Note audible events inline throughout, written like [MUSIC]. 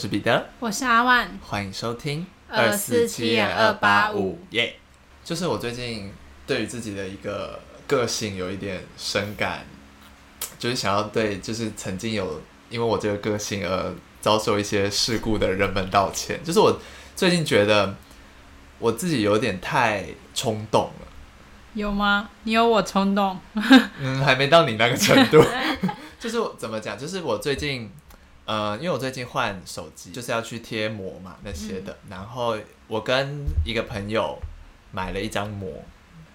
是彼得，我是阿万，欢迎收听二四七点二八五耶。就是我最近对于自己的一个个性有一点深感，就是想要对就是曾经有因为我这个个性而遭受一些事故的人们道歉。就是我最近觉得我自己有点太冲动了，有吗？你有我冲动？嗯，还没到你那个程度。[LAUGHS] 就是我怎么讲？就是我最近，呃，因为我最近换手机，就是要去贴膜嘛那些的。然后我跟一个朋友买了一张膜，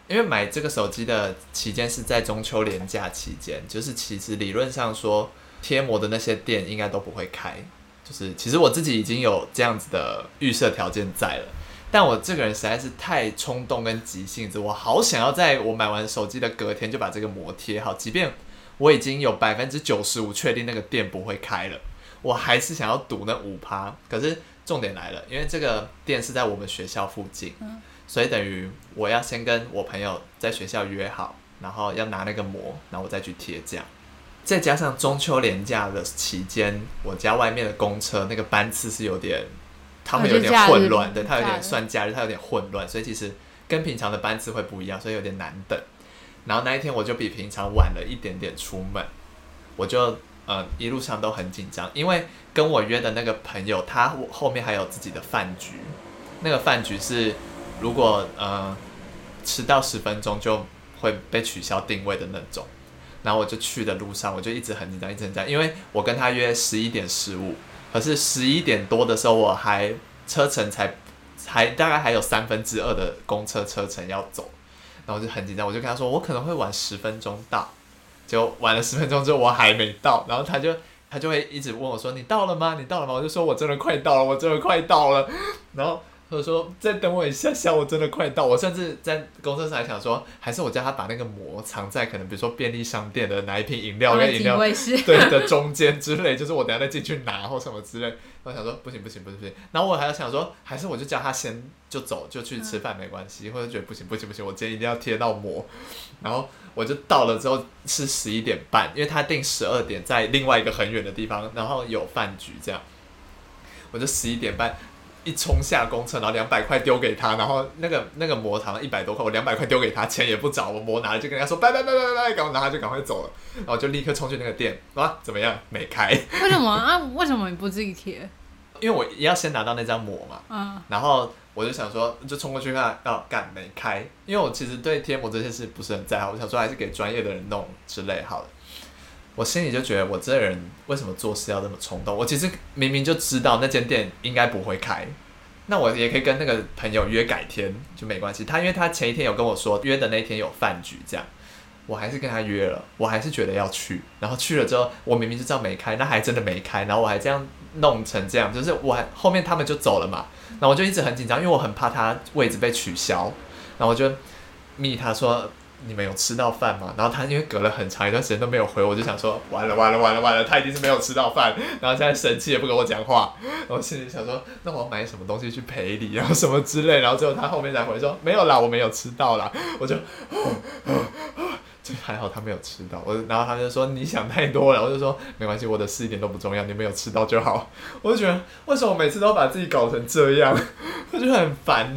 因为买这个手机的期间是在中秋连假期间，就是其实理论上说贴膜的那些店应该都不会开。就是其实我自己已经有这样子的预设条件在了，但我这个人实在是太冲动跟急性子，我好想要在我买完手机的隔天就把这个膜贴好，即便。我已经有百分之九十五确定那个店不会开了，我还是想要赌那五趴。可是重点来了，因为这个店是在我们学校附近，所以等于我要先跟我朋友在学校约好，然后要拿那个膜，然后我再去贴这样。再加上中秋连假的期间，我家外面的公车那个班次是有点，他们有点混乱，对，它有点算假日，它有点混乱，所以其实跟平常的班次会不一样，所以有点难等。然后那一天我就比平常晚了一点点出门，我就呃一路上都很紧张，因为跟我约的那个朋友他后面还有自己的饭局，那个饭局是如果呃迟到十分钟就会被取消定位的那种。然后我就去的路上我就一直很紧张，一直很紧张，因为我跟他约十一点十五，可是十一点多的时候我还车程才还大概还有三分之二的公车车程要走。然后就很紧张，我就跟他说，我可能会晚十分钟到，就晚了十分钟之后我还没到，然后他就他就会一直问我说，你到了吗？你到了吗？我就说我真的快到了，我真的快到了，然后。或者说再等我一下下，我真的快到。我甚至在公车上还想说，还是我叫他把那个膜藏在可能比如说便利商店的哪一瓶饮料跟饮料 [LAUGHS] 对的中间之类，就是我等下再进去拿或什么之类。我想说不行不行不行不行。然后我还要想说，还是我就叫他先就走就去吃饭没关系，或者觉得不行不行不行，我今天一定要贴到膜。然后我就到了之后是十一点半，因为他定十二点在另外一个很远的地方，然后有饭局这样，我就十一点半。一冲下公车，然后两百块丢给他，然后那个那个膜糖一百多块，我两百块丢给他，钱也不找，我膜拿了就跟他说拜拜拜拜拜，赶快拿他就赶快走了，然后就立刻冲去那个店，啊，怎么样？没开？为什么啊？为什么你不自己贴？因为我要先拿到那张膜嘛，嗯，然后我就想说，就冲过去看，要干没开？因为我其实对贴膜这件事不是很在行，我想说还是给专业的人弄之类好了。我心里就觉得，我这人为什么做事要这么冲动？我其实明明就知道那间店应该不会开，那我也可以跟那个朋友约改天就没关系。他因为他前一天有跟我说约的那天有饭局，这样我还是跟他约了，我还是觉得要去。然后去了之后，我明明就知道没开，那还真的没开。然后我还这样弄成这样，就是我还后面他们就走了嘛。然后我就一直很紧张，因为我很怕他位置被取消。然后我就密他说。你们有吃到饭吗？然后他因为隔了很长一段时间都没有回，我就想说完了完了完了完了，他一定是没有吃到饭，然后现在生气也不跟我讲话，然后心里想说那我要买什么东西去赔礼，然后什么之类，然后最后他后面才回说没有啦，我没有吃到啦，我就，就还好他没有吃到，我然后他就说你想太多了，我就说没关系，我的事一点都不重要，你没有吃到就好，我就觉得为什么每次都把自己搞成这样，我就很烦。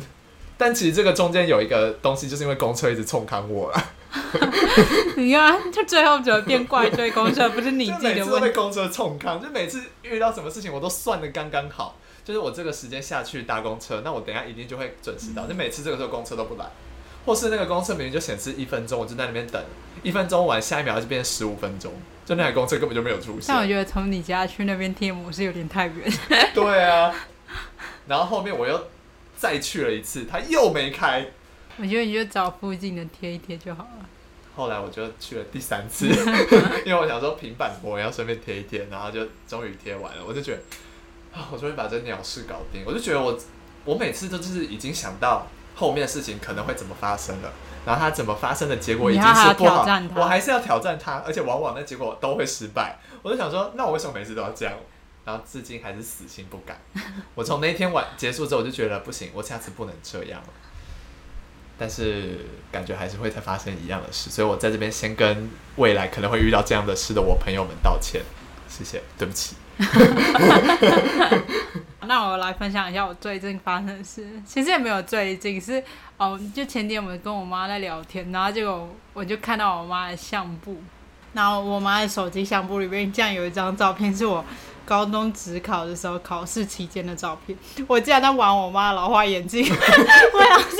但其实这个中间有一个东西，就是因为公车一直冲康我了。[LAUGHS] 你看，就最后怎么变怪罪公车，不是你自己的问题。被公车冲康，就每次遇到什么事情，我都算的刚刚好。就是我这个时间下去搭公车，那我等下一定就会准时到。就每次这个时候公车都不来，或是那个公车明明就显示一分钟，我就在那边等，一分钟完，下一秒就变成十五分钟，就那台公车根本就没有出现。但我觉得从你家去那边贴膜是有点太远。对啊，然后后面我又。再去了一次，它又没开。我觉得你就找附近的贴一贴就好了。后来我就去了第三次，[LAUGHS] 因为我想说平板膜要顺便贴一贴，然后就终于贴完了。我就觉得啊，我终于把这鸟事搞定。我就觉得我我每次都就是已经想到后面的事情可能会怎么发生了，然后它怎么发生的结果已经是不好，我还是要挑战它，而且往往那结果都会失败。我就想说，那我为什么每次都要这样？然后至今还是死心不改。我从那天晚结束之后，我就觉得不行，我下次不能这样了。但是感觉还是会再发生一样的事，所以我在这边先跟未来可能会遇到这样的事的我朋友们道歉。谢谢，对不起。[LAUGHS] 那我来分享一下我最近发生的事。其实也没有最近，是哦，就前天我们跟我妈在聊天，然后结果我就看到我妈的相簿，然后我妈的手机相簿里面竟然有一张照片，是我高中职考的时候考试期间的照片。我竟然在玩我妈老花眼镜，[LAUGHS] 我想说，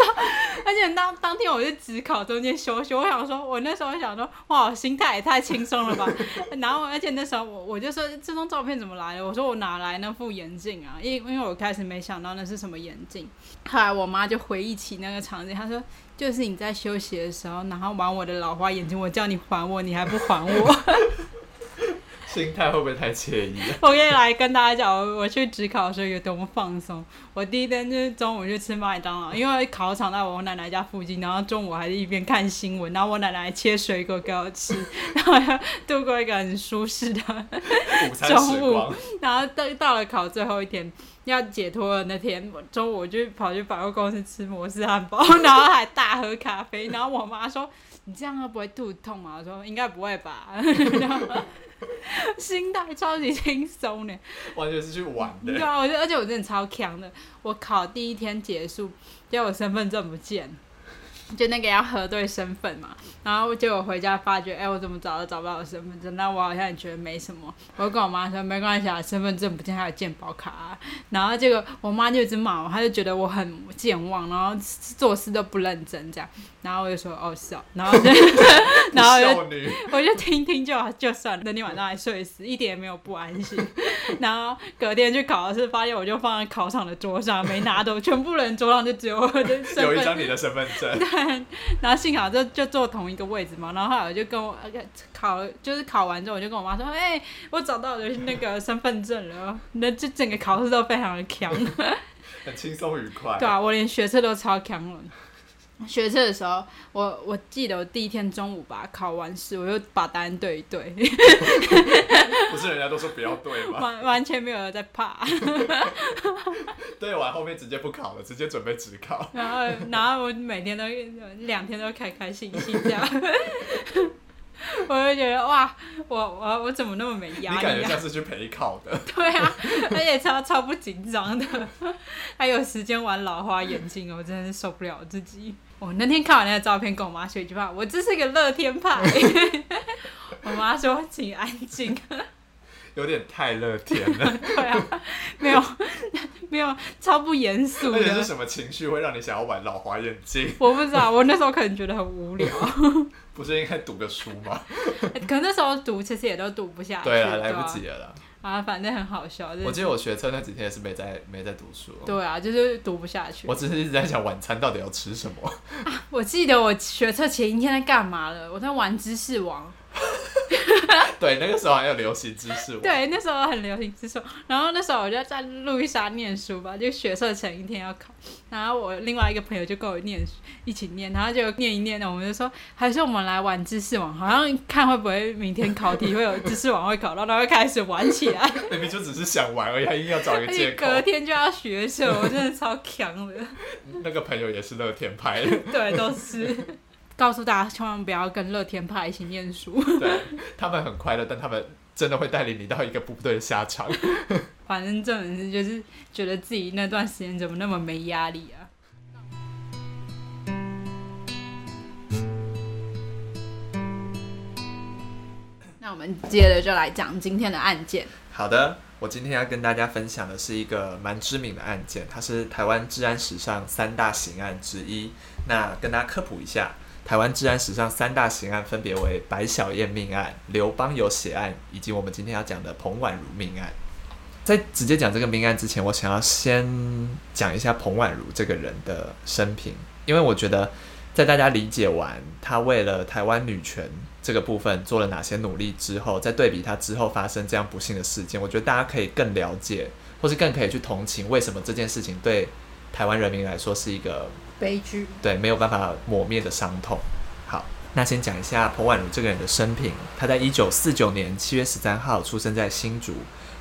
而且当当天我是职考中间休息，我想说，我那时候想说，哇，我心态也太轻松了吧。[LAUGHS] 然后，而且那时候我我就说这张照片怎么来的？我说我哪来那副眼镜啊？因因为我开始没想到那是什么眼镜。后来我妈就回忆起那个场景，她说就是你在休息的时候，然后玩我的老花眼镜，我叫你还我，你还不还我。[LAUGHS] 心态会不会太惬意？[LAUGHS] 我可以来跟大家讲，我我去职考的时候有多么放松。我第一天就是中午去吃麦当劳，因为考场在我奶奶家附近，然后中午还是一边看新闻，然后我奶奶切水果给我吃，[LAUGHS] 然后度过一个很舒适的 [LAUGHS] 中午。然后到到了考最后一天要解脱的那天，我中午我就跑去百货公司吃摩斯汉堡，[LAUGHS] 然后还大喝咖啡。然后我妈说：“你这样会不会肚子痛吗？”我说：“应该不会吧。[LAUGHS] ”心态超级轻松呢，完全是去玩的。对啊，而且我真的超强的。我考第一天结束，结果身份证不见。就那个要核对身份嘛，然后结果回家发觉，哎，我怎么找都找不到我身份证？那我好像也觉得没什么，我就跟我妈说没关系啊，身份证不见还有健保卡。啊然后结果我妈就一直骂我，她就觉得我很健忘，然后做事都不认真这样。然后我就说哦是哦，然后就 [LAUGHS] 然后我就我就听听就就算了，那天晚上还睡死，一点也没有不安心。[LAUGHS] 然后隔天去考试，发现我就放在考场的桌上没拿走，全部人桌上就只有我的身份，有一张你的身份证。[LAUGHS] [LAUGHS] 然后幸好就就坐同一个位置嘛，然后后来我就跟我考，就是考完之后我就跟我妈说，哎，我找到我的那个身份证了，那这整个考试都非常的强，很轻松愉快。对啊，我连学车都超强了。学车的时候，我我记得我第一天中午吧，考完试我就把答案对一对。[LAUGHS] 不是人家都说不要对吗？完完全没有人在怕。[LAUGHS] 对完后面直接不考了，直接准备只考。[LAUGHS] 然后然后我每天都两天都开开心心这样。我就觉得哇，我我我怎么那么没压力？你感觉像是去陪考的。对啊，而且超超不紧张的，还有时间玩老花眼镜，我真的是受不了自己。我那天看完那个照片，跟我妈说一句话：“我这是个乐天派。[LAUGHS] ”我妈说：“请安静。”有点太乐天了。对啊，没有没有超不严肃。那是什么情绪会让你想要玩老花眼镜？我不知道，我那时候可能觉得很无聊。[LAUGHS] 不是应该读个书吗？[LAUGHS] 可那时候读其实也都读不下去。对啊，来不及了啦。啊，反正很好笑。我记得我学车那几天也是没在没在读书。对啊，就是读不下去。我只是一直在想晚餐到底要吃什么。[LAUGHS] 我记得我学车前一天在干嘛了？我在玩知识王。[LAUGHS] 对，那个时候还有流行知识。对，那时候很流行知识。然后那时候我就在路易莎念书吧，就学社前一天要考。然后我另外一个朋友就跟我念，一起念，然后就念一念呢，我们就说还是我们来玩知识网，好像看会不会明天考题会有知识网会考到，然后开始玩起来。[LAUGHS] 明明就只是想玩而已，还硬要找一个借口。隔天就要学社，我真的超强的。那个朋友也是乐天派。[LAUGHS] 对，都是。告诉大家，千万不要跟乐天派一起念书。[LAUGHS] 对，他们很快乐，但他们真的会带领你到一个不对的下场。[LAUGHS] 反正这种事就是觉得自己那段时间怎么那么没压力啊？[COUGHS] 那我们接着就来讲今天的案件。好的，我今天要跟大家分享的是一个蛮知名的案件，它是台湾治安史上三大刑案之一。那跟大家科普一下。台湾治安史上三大刑案分别为白小燕命案、刘邦有血案，以及我们今天要讲的彭婉如命案。在直接讲这个命案之前，我想要先讲一下彭婉如这个人的生平，因为我觉得在大家理解完他为了台湾女权这个部分做了哪些努力之后，再对比他之后发生这样不幸的事件，我觉得大家可以更了解，或是更可以去同情为什么这件事情对台湾人民来说是一个。悲剧对没有办法抹灭的伤痛。好，那先讲一下彭婉如这个人的生平。她在一九四九年七月十三号出生在新竹。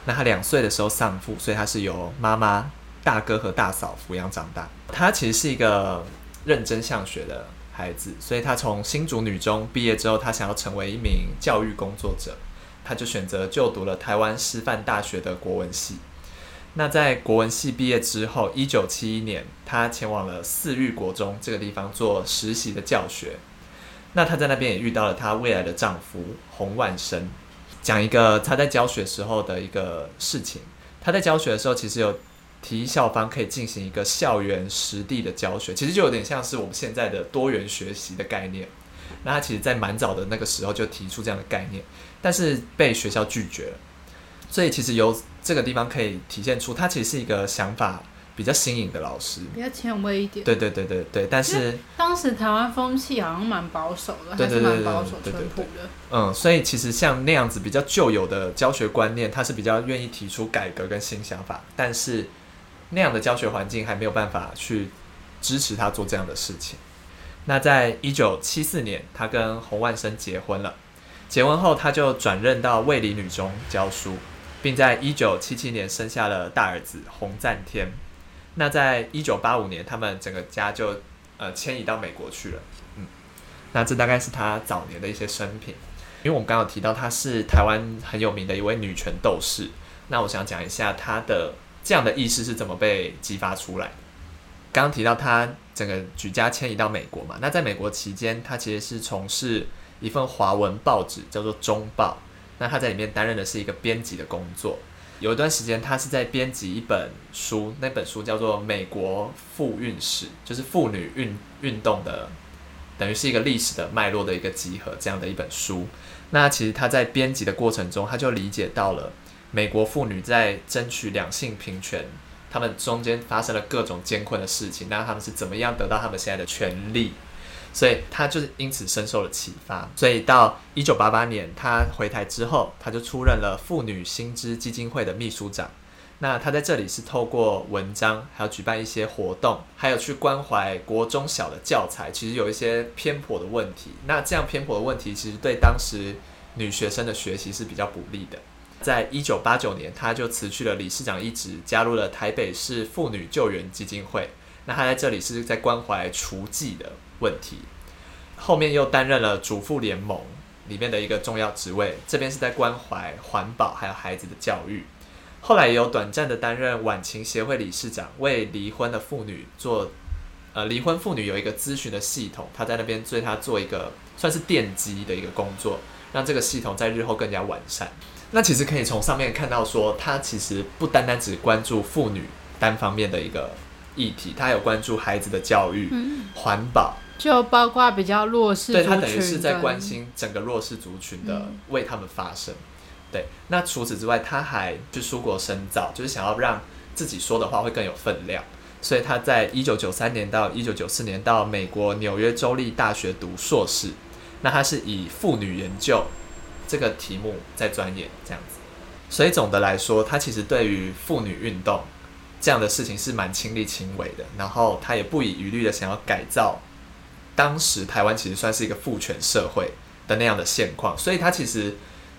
那她两岁的时候丧父，所以她是由妈妈、大哥和大嫂抚养长大。她其实是一个认真向学的孩子，所以她从新竹女中毕业之后，她想要成为一名教育工作者。他就选择就读了台湾师范大学的国文系。那在国文系毕业之后，一九七一年，他前往了四育国中这个地方做实习的教学。那他在那边也遇到了他未来的丈夫洪万生。讲一个他在教学时候的一个事情。他在教学的时候，其实有提议校方可以进行一个校园实地的教学，其实就有点像是我们现在的多元学习的概念。那他其实，在蛮早的那个时候就提出这样的概念，但是被学校拒绝了。所以，其实由这个地方可以体现出，他其实是一个想法比较新颖的老师，比较前卫一点。对对对对对，但是当时台湾风气好像蛮保守的，还是蛮保守淳朴的。嗯，所以其实像那样子比较旧有的教学观念，他是比较愿意提出改革跟新想法，但是那样的教学环境还没有办法去支持他做这样的事情。那在一九七四年，他跟洪万生结婚了。结婚后，他就转任到卫理女中教书，并在一九七七年生下了大儿子洪赞天。那在一九八五年，他们整个家就呃迁移到美国去了。嗯，那这大概是他早年的一些生平。因为我们刚刚提到他是台湾很有名的一位女权斗士，那我想讲一下他的这样的意识是怎么被激发出来。刚刚提到他整个举家迁移到美国嘛，那在美国期间，他其实是从事一份华文报纸，叫做《中报》。那他在里面担任的是一个编辑的工作。有一段时间，他是在编辑一本书，那本书叫做《美国妇运史》，就是妇女运运动的，等于是一个历史的脉络的一个集合这样的一本书。那其实他在编辑的过程中，他就理解到了美国妇女在争取两性平权。他们中间发生了各种艰困的事情，那他们是怎么样得到他们现在的权利？所以他就是因此深受了启发。所以到一九八八年他回台之后，他就出任了妇女新知基金会的秘书长。那他在这里是透过文章，还有举办一些活动，还有去关怀国中小的教材，其实有一些偏颇的问题。那这样偏颇的问题，其实对当时女学生的学习是比较不利的。在一九八九年，他就辞去了理事长一职，加入了台北市妇女救援基金会。那他在这里是在关怀厨技的问题。后面又担任了主妇联盟里面的一个重要职位，这边是在关怀环保还有孩子的教育。后来也有短暂的担任晚晴协会理事长，为离婚的妇女做呃离婚妇女有一个咨询的系统，他在那边对他做一个算是奠基的一个工作，让这个系统在日后更加完善。那其实可以从上面看到，说他其实不单单只关注妇女单方面的一个议题，他有关注孩子的教育、环保，就包括比较弱势，对他等于是在关心整个弱势族群的，为他们发声。对，那除此之外，他还去出国深造，就是想要让自己说的话会更有分量。所以他在一九九三年到一九九四年到美国纽约州立大学读硕士，那他是以妇女研究。这个题目在钻研这样子，所以总的来说，他其实对于妇女运动这样的事情是蛮亲力亲为的。然后他也不遗余力的想要改造当时台湾其实算是一个父权社会的那样的现况。所以他其实，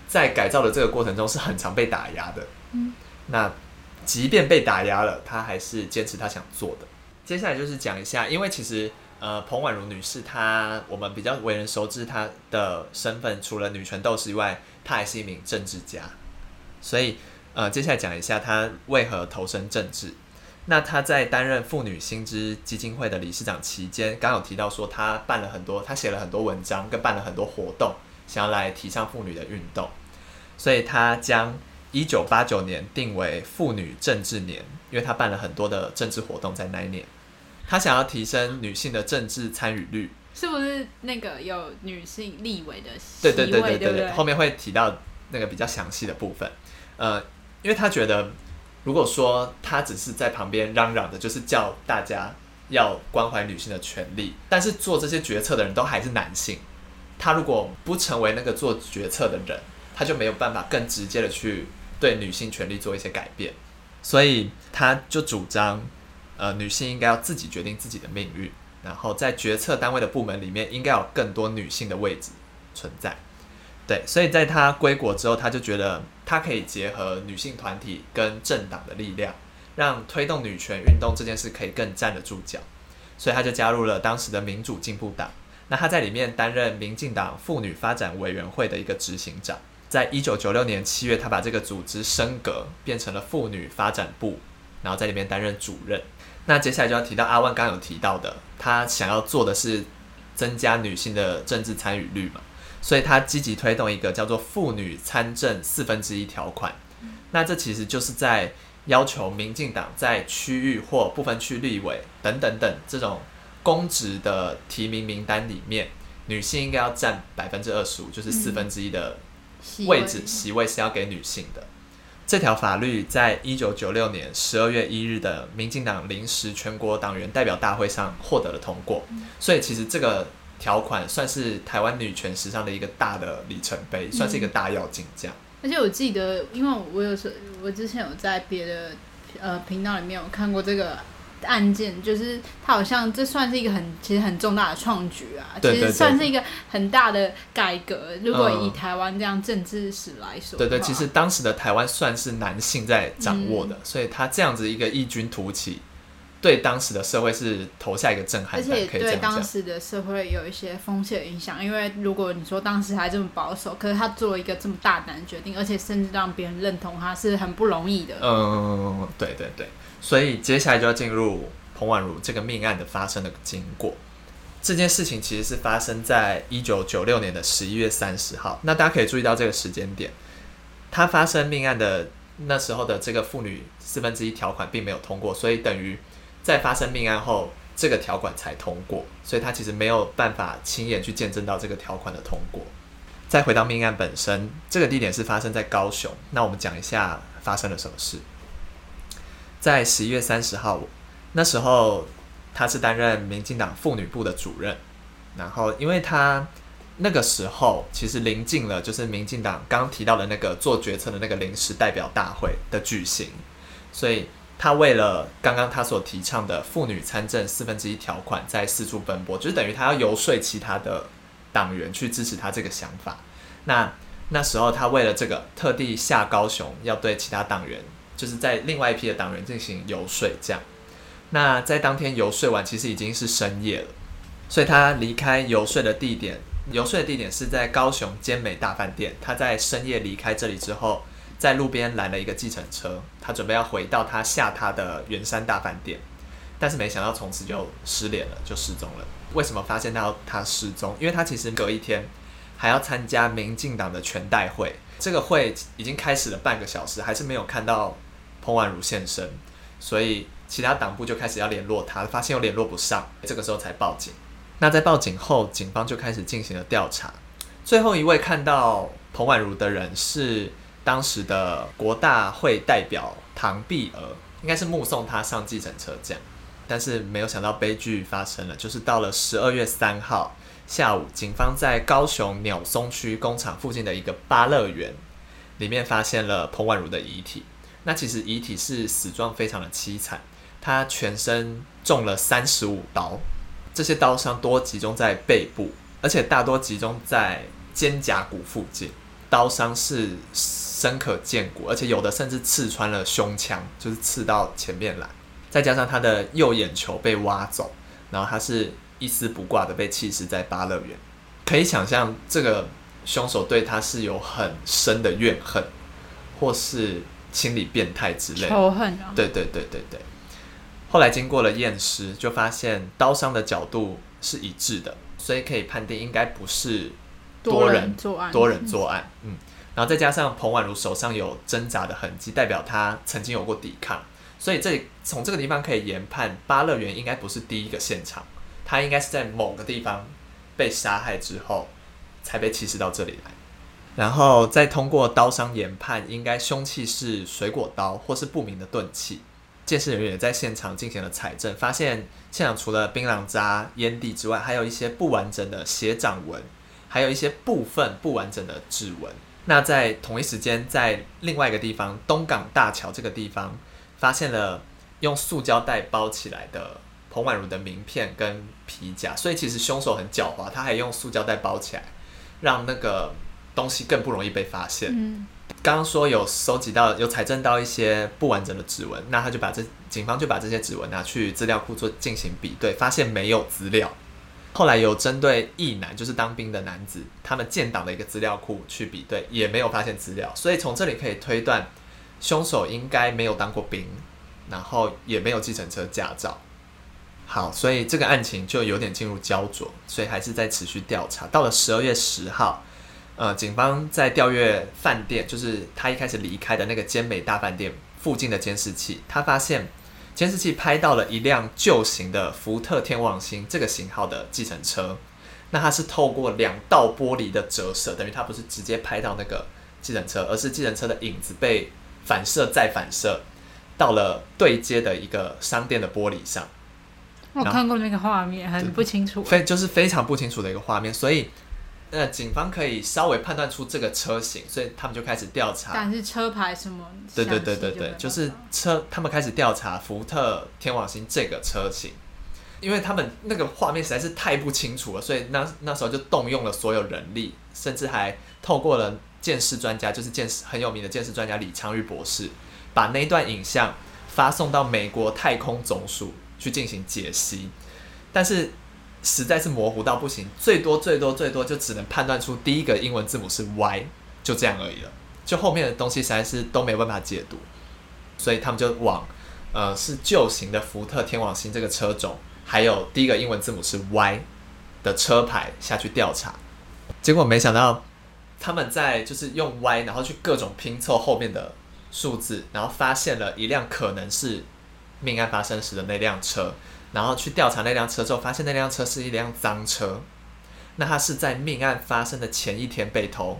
在改造的这个过程中是很常被打压的。嗯，那即便被打压了，他还是坚持他想做的。接下来就是讲一下，因为其实。呃，彭婉如女士，她我们比较为人熟知她的身份，除了女权斗士以外，她还是一名政治家。所以，呃，接下来讲一下他为何投身政治。那他在担任妇女薪资基金会的理事长期间，刚有提到说，他办了很多，他写了很多文章，跟办了很多活动，想要来提倡妇女的运动。所以，他将一九八九年定为妇女政治年，因为他办了很多的政治活动在那一年。他想要提升女性的政治参与率，是不是那个有女性立委的对对对对对对，后面会提到那个比较详细的部分。呃，因为他觉得，如果说他只是在旁边嚷嚷的，就是叫大家要关怀女性的权利，但是做这些决策的人都还是男性，他如果不成为那个做决策的人，他就没有办法更直接的去对女性权利做一些改变，所以他就主张。呃，女性应该要自己决定自己的命运，然后在决策单位的部门里面，应该有更多女性的位置存在。对，所以在他归国之后，他就觉得她可以结合女性团体跟政党的力量，让推动女权运动这件事可以更站得住脚。所以她就加入了当时的民主进步党。那她在里面担任民进党妇女发展委员会的一个执行长。在一九九六年七月，他把这个组织升格，变成了妇女发展部，然后在里面担任主任。那接下来就要提到阿万刚刚有提到的，他想要做的是增加女性的政治参与率嘛，所以他积极推动一个叫做妇女参政四分之一条款。那这其实就是在要求民进党在区域或部分区立委等等等这种公职的提名名单里面，女性应该要占百分之二十五，就是四分之一的。位置席位是要给女性的。这条法律在一九九六年十二月一日的民进党临时全国党员代表大会上获得了通过，所以其实这个条款算是台湾女权史上的一个大的里程碑，算是一个大要进这样。而且我记得，因为我有时我之前有在别的呃频道里面有看过这个。案件就是它好像这算是一个很其实很重大的创举啊，其实算是一个很大的改革。如果以台湾这样政治史来说，对对，其实当时的台湾算是男性在掌握的，所以他这样子一个异军突起，对当时的社会是投下一个震撼，而且对当时的社会有一些风险影响。因为如果你说当时还这么保守，可是他做一个这么大胆的决定，而且甚至让别人认同他是很不容易的。嗯，对对对。所以接下来就要进入彭婉如这个命案的发生的经过。这件事情其实是发生在一九九六年的十一月三十号。那大家可以注意到这个时间点，他发生命案的那时候的这个妇女四分之一条款并没有通过，所以等于在发生命案后，这个条款才通过。所以他其实没有办法亲眼去见证到这个条款的通过。再回到命案本身，这个地点是发生在高雄。那我们讲一下发生了什么事。在十一月三十号，那时候他是担任民进党妇女部的主任，然后因为他那个时候其实临近了，就是民进党刚提到的那个做决策的那个临时代表大会的举行，所以他为了刚刚他所提倡的妇女参政四分之一条款，在四处奔波，就是等于他要游说其他的党员去支持他这个想法。那那时候他为了这个，特地下高雄，要对其他党员。就是在另外一批的党员进行游说，这样。那在当天游说完，其实已经是深夜了，所以他离开游说的地点，游说的地点是在高雄坚美大饭店。他在深夜离开这里之后，在路边拦了一个计程车，他准备要回到他下榻的圆山大饭店，但是没想到从此就失联了，就失踪了。为什么发现到他失踪？因为他其实隔一天还要参加民进党的全代会，这个会已经开始了半个小时，还是没有看到。彭婉如现身，所以其他党部就开始要联络他，发现又联络不上，这个时候才报警。那在报警后，警方就开始进行了调查。最后一位看到彭婉如的人是当时的国大会代表唐碧娥，应该是目送他上计程车这样。但是没有想到悲剧发生了，就是到了十二月三号下午，警方在高雄鸟松区工厂附近的一个巴乐园里面发现了彭婉如的遗体。那其实遗体是死状非常的凄惨，他全身中了三十五刀，这些刀伤多集中在背部，而且大多集中在肩胛骨附近，刀伤是深可见骨，而且有的甚至刺穿了胸腔，就是刺到前面来，再加上他的右眼球被挖走，然后他是一丝不挂的被弃尸在巴乐园，可以想象这个凶手对他是有很深的怨恨，或是。心理变态之类，仇恨啊！对对对对对。后来经过了验尸，就发现刀伤的角度是一致的，所以可以判定应该不是多人作案。多人作案，嗯。然后再加上彭婉如手上有挣扎的痕迹，代表她曾经有过抵抗，所以这从这个地方可以研判，巴乐园应该不是第一个现场，他应该是在某个地方被杀害之后，才被弃尸到这里来。然后再通过刀伤研判，应该凶器是水果刀或是不明的钝器。鉴识人员也在现场进行了采证，发现现场除了槟榔渣、烟蒂之外，还有一些不完整的血掌纹，还有一些部分不完整的指纹。那在同一时间，在另外一个地方，东港大桥这个地方，发现了用塑胶袋包起来的彭婉如的名片跟皮夹。所以其实凶手很狡猾，他还用塑胶袋包起来，让那个。东西更不容易被发现。嗯，刚刚说有收集到、有采证到一些不完整的指纹，那他就把这警方就把这些指纹拿去资料库做进行比对，发现没有资料，后来有针对役男，就是当兵的男子，他们建档的一个资料库去比对，也没有发现资料，所以从这里可以推断，凶手应该没有当过兵，然后也没有计程车驾照。好，所以这个案情就有点进入焦灼，所以还是在持续调查。到了十二月十号，呃，警方在调阅饭店，就是他一开始离开的那个坚美大饭店附近的监视器，他发现监视器拍到了一辆旧型的福特天王星这个型号的计程车。那它是透过两道玻璃的折射，等于它不是直接拍到那个计程车，而是计程车的影子被反射再反射到了对接的一个商店的玻璃上。我看过那个画面，很不清楚，非就是非常不清楚的一个画面，所以呃，警方可以稍微判断出这个车型，所以他们就开始调查。但是车牌什么？对对对对对，就是车，他们开始调查福特天王星这个车型，因为他们那个画面实在是太不清楚了，所以那那时候就动用了所有人力，甚至还透过了鉴识专家，就是鉴识很有名的鉴识专家李昌钰博士，把那段影像发送到美国太空总署。去进行解析，但是实在是模糊到不行，最多最多最多就只能判断出第一个英文字母是 Y，就这样而已了。就后面的东西实在是都没办法解读，所以他们就往呃是旧型的福特天王星这个车种，还有第一个英文字母是 Y 的车牌下去调查。结果没想到他们在就是用 Y，然后去各种拼凑后面的数字，然后发现了一辆可能是。命案发生时的那辆车，然后去调查那辆车之后，发现那辆车是一辆赃车。那他是在命案发生的前一天被偷，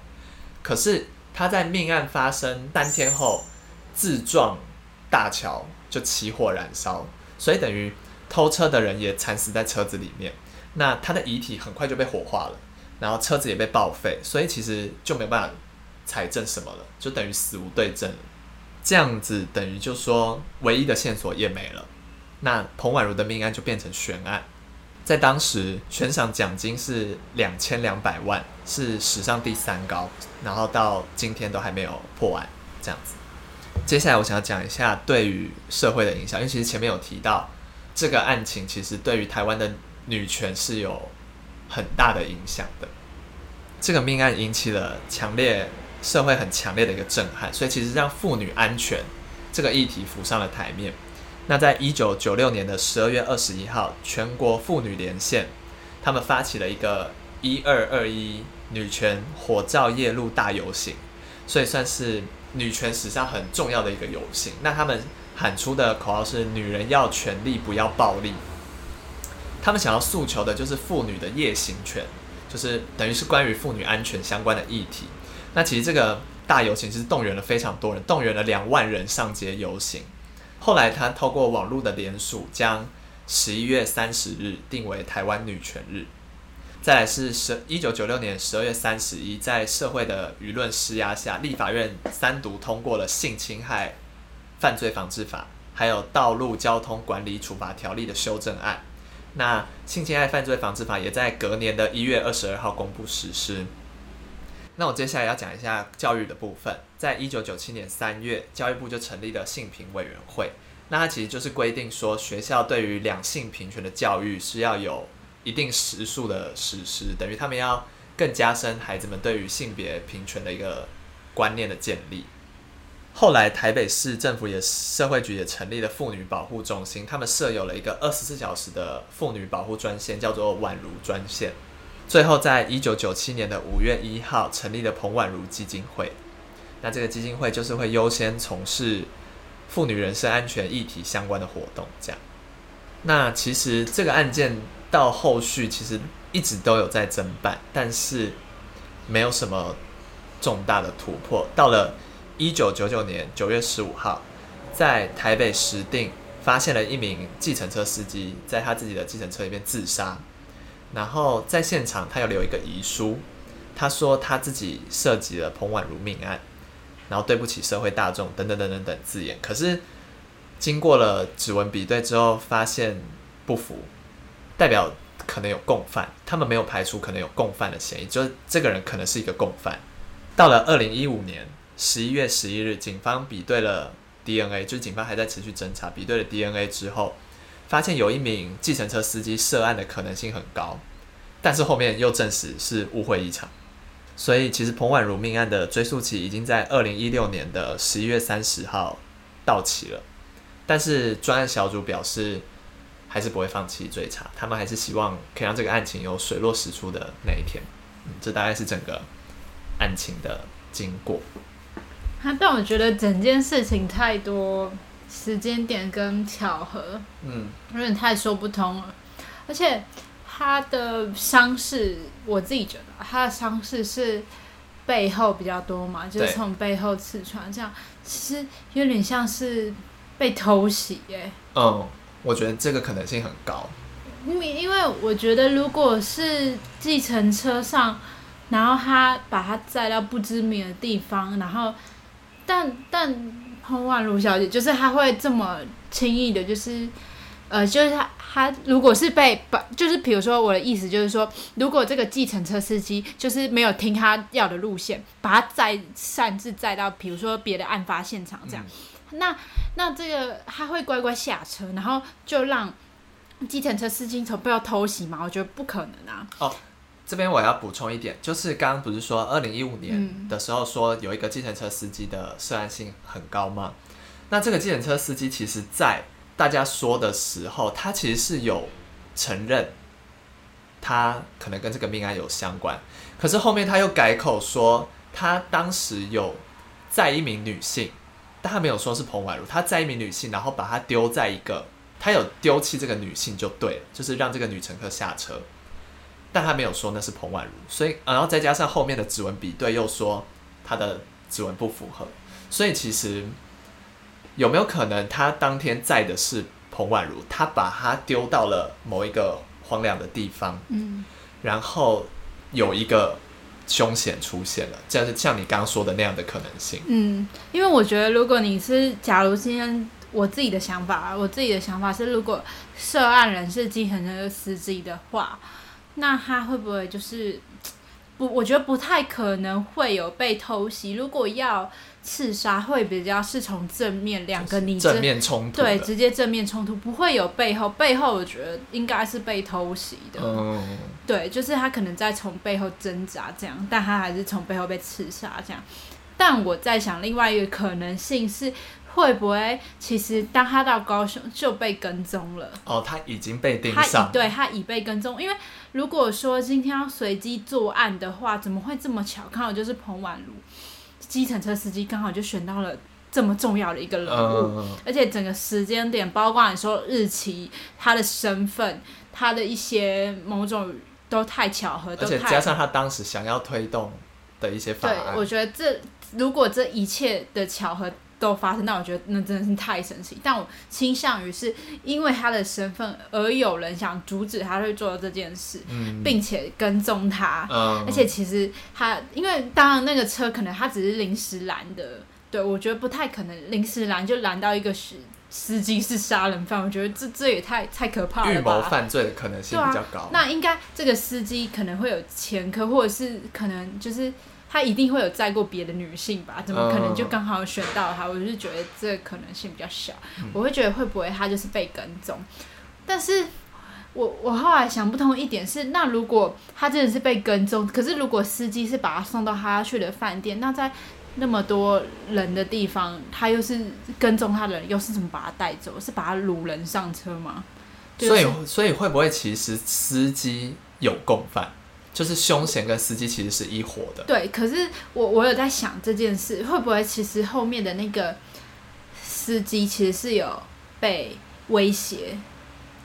可是他在命案发生三天后自撞大桥就起火燃烧，所以等于偷车的人也惨死在车子里面。那他的遗体很快就被火化了，然后车子也被报废，所以其实就没办法采证什么了，就等于死无对证。这样子等于就说唯一的线索也没了，那彭婉如的命案就变成悬案。在当时悬赏奖金是两千两百万，是史上第三高，然后到今天都还没有破案。这样子，接下来我想要讲一下对于社会的影响，因为其实前面有提到这个案情，其实对于台湾的女权是有很大的影响的。这个命案引起了强烈。社会很强烈的一个震撼，所以其实让妇女安全这个议题浮上了台面。那在一九九六年的十二月二十一号，全国妇女连线他们发起了一个一二二一女权火照夜路大游行，所以算是女权史上很重要的一个游行。那他们喊出的口号是“女人要权利，不要暴力”。他们想要诉求的就是妇女的夜行权，就是等于是关于妇女安全相关的议题。那其实这个大游行其实动员了非常多人，动员了两万人上街游行。后来他透过网络的联署，将十一月三十日定为台湾女权日。再来是十一九九六年十二月三十一，在社会的舆论施压下，立法院三读通过了性侵害犯罪防治法，还有道路交通管理处罚条例的修正案。那性侵害犯罪防治法也在隔年的一月二十二号公布实施。那我接下来要讲一下教育的部分。在一九九七年三月，教育部就成立了性平委员会。那它其实就是规定说，学校对于两性平权的教育是要有一定时数的实施，等于他们要更加深孩子们对于性别平权的一个观念的建立。后来台北市政府也社会局也成立了妇女保护中心，他们设有了一个二十四小时的妇女保护专线，叫做宛如专线。最后，在一九九七年的五月一号，成立了彭婉如基金会。那这个基金会就是会优先从事妇女人身安全议题相关的活动。这样，那其实这个案件到后续其实一直都有在侦办，但是没有什么重大的突破。到了一九九九年九月十五号，在台北石定发现了一名计程车司机在他自己的计程车里面自杀。然后在现场，他有留一个遗书，他说他自己涉及了彭婉如命案，然后对不起社会大众等等等等等字眼。可是经过了指纹比对之后，发现不符，代表可能有共犯，他们没有排除可能有共犯的嫌疑，就是这个人可能是一个共犯。到了二零一五年十一月十一日，警方比对了 DNA，就是警方还在持续侦查，比对了 DNA 之后。发现有一名计程车司机涉案的可能性很高，但是后面又证实是误会一场，所以其实彭婉如命案的追诉期已经在二零一六年的十一月三十号到期了，但是专案小组表示还是不会放弃追查，他们还是希望可以让这个案情有水落石出的那一天。嗯，这大概是整个案情的经过。他但我觉得整件事情太多时间点跟巧合，嗯，有点太说不通了。而且他的伤势，我自己觉得他的伤势是背后比较多嘛，就是对从背后刺穿，这样。其实有点像是被偷袭耶、嗯，我觉得这个可能性很高。因为因为我觉得，如果是计程车上，然后他把他载到不知名的地方，然后但但彭婉如小姐就是她会这么轻易的，就是呃，就是他他如果是被把，就是比如说我的意思就是说，如果这个计程车司机就是没有听他要的路线，把他载擅自载到比如说别的案发现场这样，那那这个他会乖乖下车，然后就让。计程车司机从背后偷袭嘛？我觉得不可能啊。哦这边我要补充一点，就是刚刚不是说二零一五年嗯的时候说有一个计程车司机的涉案性很高吗？那这个计程车司机其实在大家说的时候，他其实是有承认他可能跟这个命案有相关，可是后面他又改口说他当时有载一名女性，但他没有说是彭婉如，他载一名女性，然后把她丢在一个，他有丢弃这个女性就对了，就是让这个女乘客下车。但他没有说那是彭婉如，所以然后再加上后面的指纹比对又说他的指纹不符合，所以其实有没有可能他当天载的是彭婉如，他把他丢到了某一个荒凉的地方，嗯，然后有一个凶险出现了，这是像你刚刚说的那样的可能性。嗯，因为我觉得，如果你是，假如今天我自己的想法啊，我自己的想法是，如果涉案人是计程车司机的话，那他会不会就是不？我觉得不太可能会有被偷袭。如果要刺杀，会比较是从正面两个你正真面冲突，对直接正面冲突，不会有背后。背后我觉得应该是被偷袭的。嗯，对，就是他可能在从背后挣扎这样，但他还是从背后被刺杀这样。但我在想，另外一个可能性是，会不会其实当他到高雄就被跟踪了？哦，他已经被盯他上已，对他已被跟踪，因为如果说今天要随机作案的话，怎么会这么巧？刚好就是彭婉如，计程车司机刚好就选到了这么重要的一个人物。嗯，而且整个时间点，包括你说日期、他的身份、他的一些某种都太巧合，而且加上他当时想要推动的一些法对，我觉得这如果这一切的巧合都发生，但我觉得那真的是太神奇。但我倾向于是因为他的身份而有人想阻止他去做这件事，嗯，并且跟踪他。嗯，而且其实他，因为当然那个车可能他只是临时拦的，对我觉得不太可能临时拦就拦到一个司司机是杀人犯，我觉得这这也太太可怕了预谋吧。犯罪的可能性比较高。那应该这个司机可能会有前科，或者是可能就是他一定会有载过别的女性吧？怎么可能就刚好选到他？我就是觉得这个可能性比较小。我会觉得会不会他就是被跟踪？但是我我后来想不通一点是，那如果他真的是被跟踪，可是如果司机是把他送到他要去的饭店，那在那么多人的地方，他又是跟踪他的人，又是怎么把他带走？是把他掳人上车吗？所以所以会不会其实司机有共犯，就是凶险跟司机其实是一伙的？对，可是我我有在想这件事，会不会其实后面的那个司机其实是有被威胁，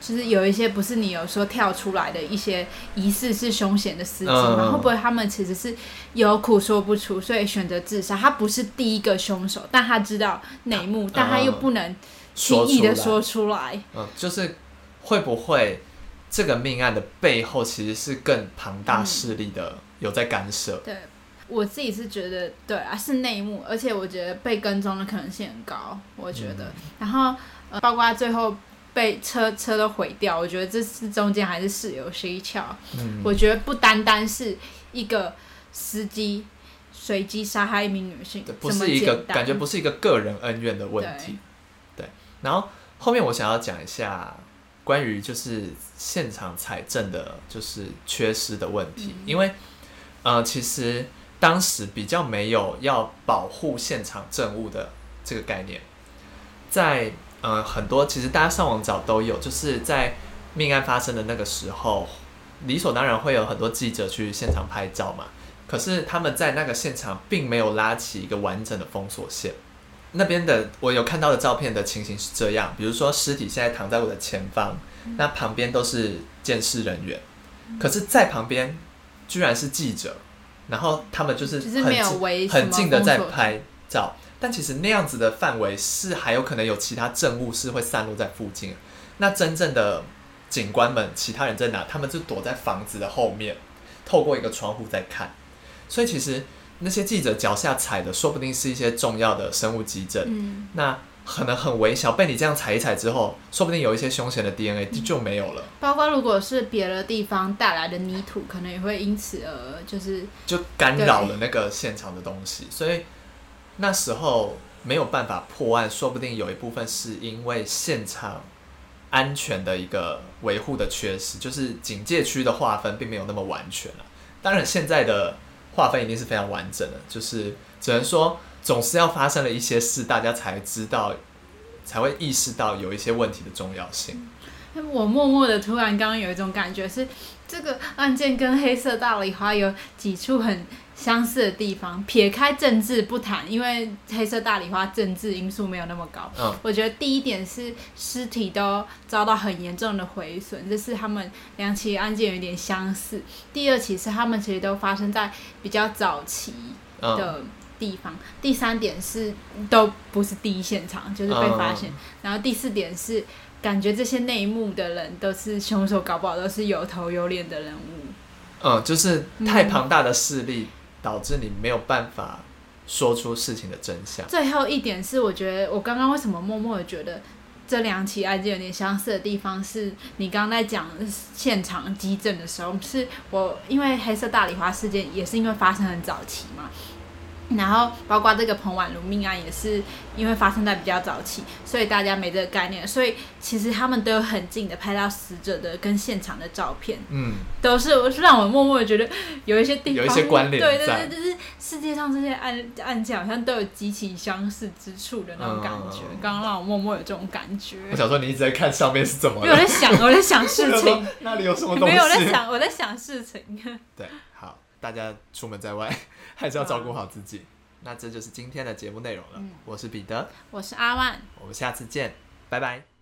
就是有一些不是你有说跳出来的一些疑似是凶险的司机嗯嘛？会不会他们其实是有苦说不出，所以选择自杀？他不是第一个凶手，但他知道内幕，但他又不能轻易的说出来。嗯，就是会不会这个命案的背后其实是更庞大势力的、有在干涉？对我自己是觉得，对啊，是内幕，而且我觉得被跟踪的可能性很高，我觉得。然后、呃、包括最后被车车都毁掉，我觉得这是中间还是事有蹊跷。嗯，我觉得不单单是一个司机随机杀害一名女性对，不是一个感觉不是一个个人恩怨的问题。对，然后后面我想要讲一下，关于就是现场采证的，就是缺失的问题，因为呃，其实当时比较没有要保护现场证物的这个概念，在呃很多其实大家上网找都有，就是在命案发生的那个时候，理所当然会有很多记者去现场拍照嘛，可是他们在那个现场并没有拉起一个完整的封锁线。那边的我有看到的照片的情形是这样，比如说尸体现在躺在我的前方，那旁边都是监视人员，可是，在旁边居然是记者，然后他们就是很近很近的在拍照，但其实那样子的范围是还有可能有其他证物是会散落在附近，那真正的警官们，其他人在哪？他们就躲在房子的后面，透过一个窗户在看，所以其实那些记者脚下踩的，说不定是一些重要的生物基证。嗯，那可能很微小，被你这样踩一踩之后，说不定有一些凶险的 DNA 就就没有了，包括如果是别的地方带来的泥土，可能也会因此而就是就干扰了那个现场的东西。所以那时候没有办法破案，说不定有一部分是因为现场安全的一个维护的缺失，就是警戒区的划分并没有那么完全了。当然，现在的划分一定是非常完整的，就是只能说总是要发生了一些事，大家才知道，才会意识到有一些问题的重要性。我默默的突然刚刚有一种感觉是，这个案件跟黑色大礼花有几处很相似的地方。撇开政治不谈，因为黑色大梨花政治因素没有那么高。嗯我觉得第一点是尸体都遭到很严重的毁损，这是他们两起案件有点相似。第二起是他们其实都发生在比较早期嗯，的地方。第三点是都不是第一现场，就是被发现。然后第四点是感觉这些内幕的人都是凶手，搞不好都是有头有脸的人物。嗯，就是太庞大的势力导致你没有办法说出事情的真相。最后一点是，我觉得我刚刚为什么默默的觉得这两起案件有点相似的地方，是你刚刚在讲现场激震的时候，是我因为黑色大礼花事件也是因为发生很早期嘛。然后，包括这个彭婉如命案也是因为发生在比较早期，所以大家没这个概念。所以其实他们都有很近的拍到死者的跟现场的照片，嗯，都是让我默默的觉得有一些地方有一些关联对对在对，就是世界上这些案案件好像都有极其相似之处的那种感觉。嗯刚刚让我默默有这种感觉，我想说你一直在看上面是怎么我，在想，我在想事情，那里有什么东西？没有我在想，我在想事情。对，好，大家出门在外还是要照顾好自己。那这就是今天的节目内容了。嗯我是彼得，我是阿万。我们下次见，拜拜。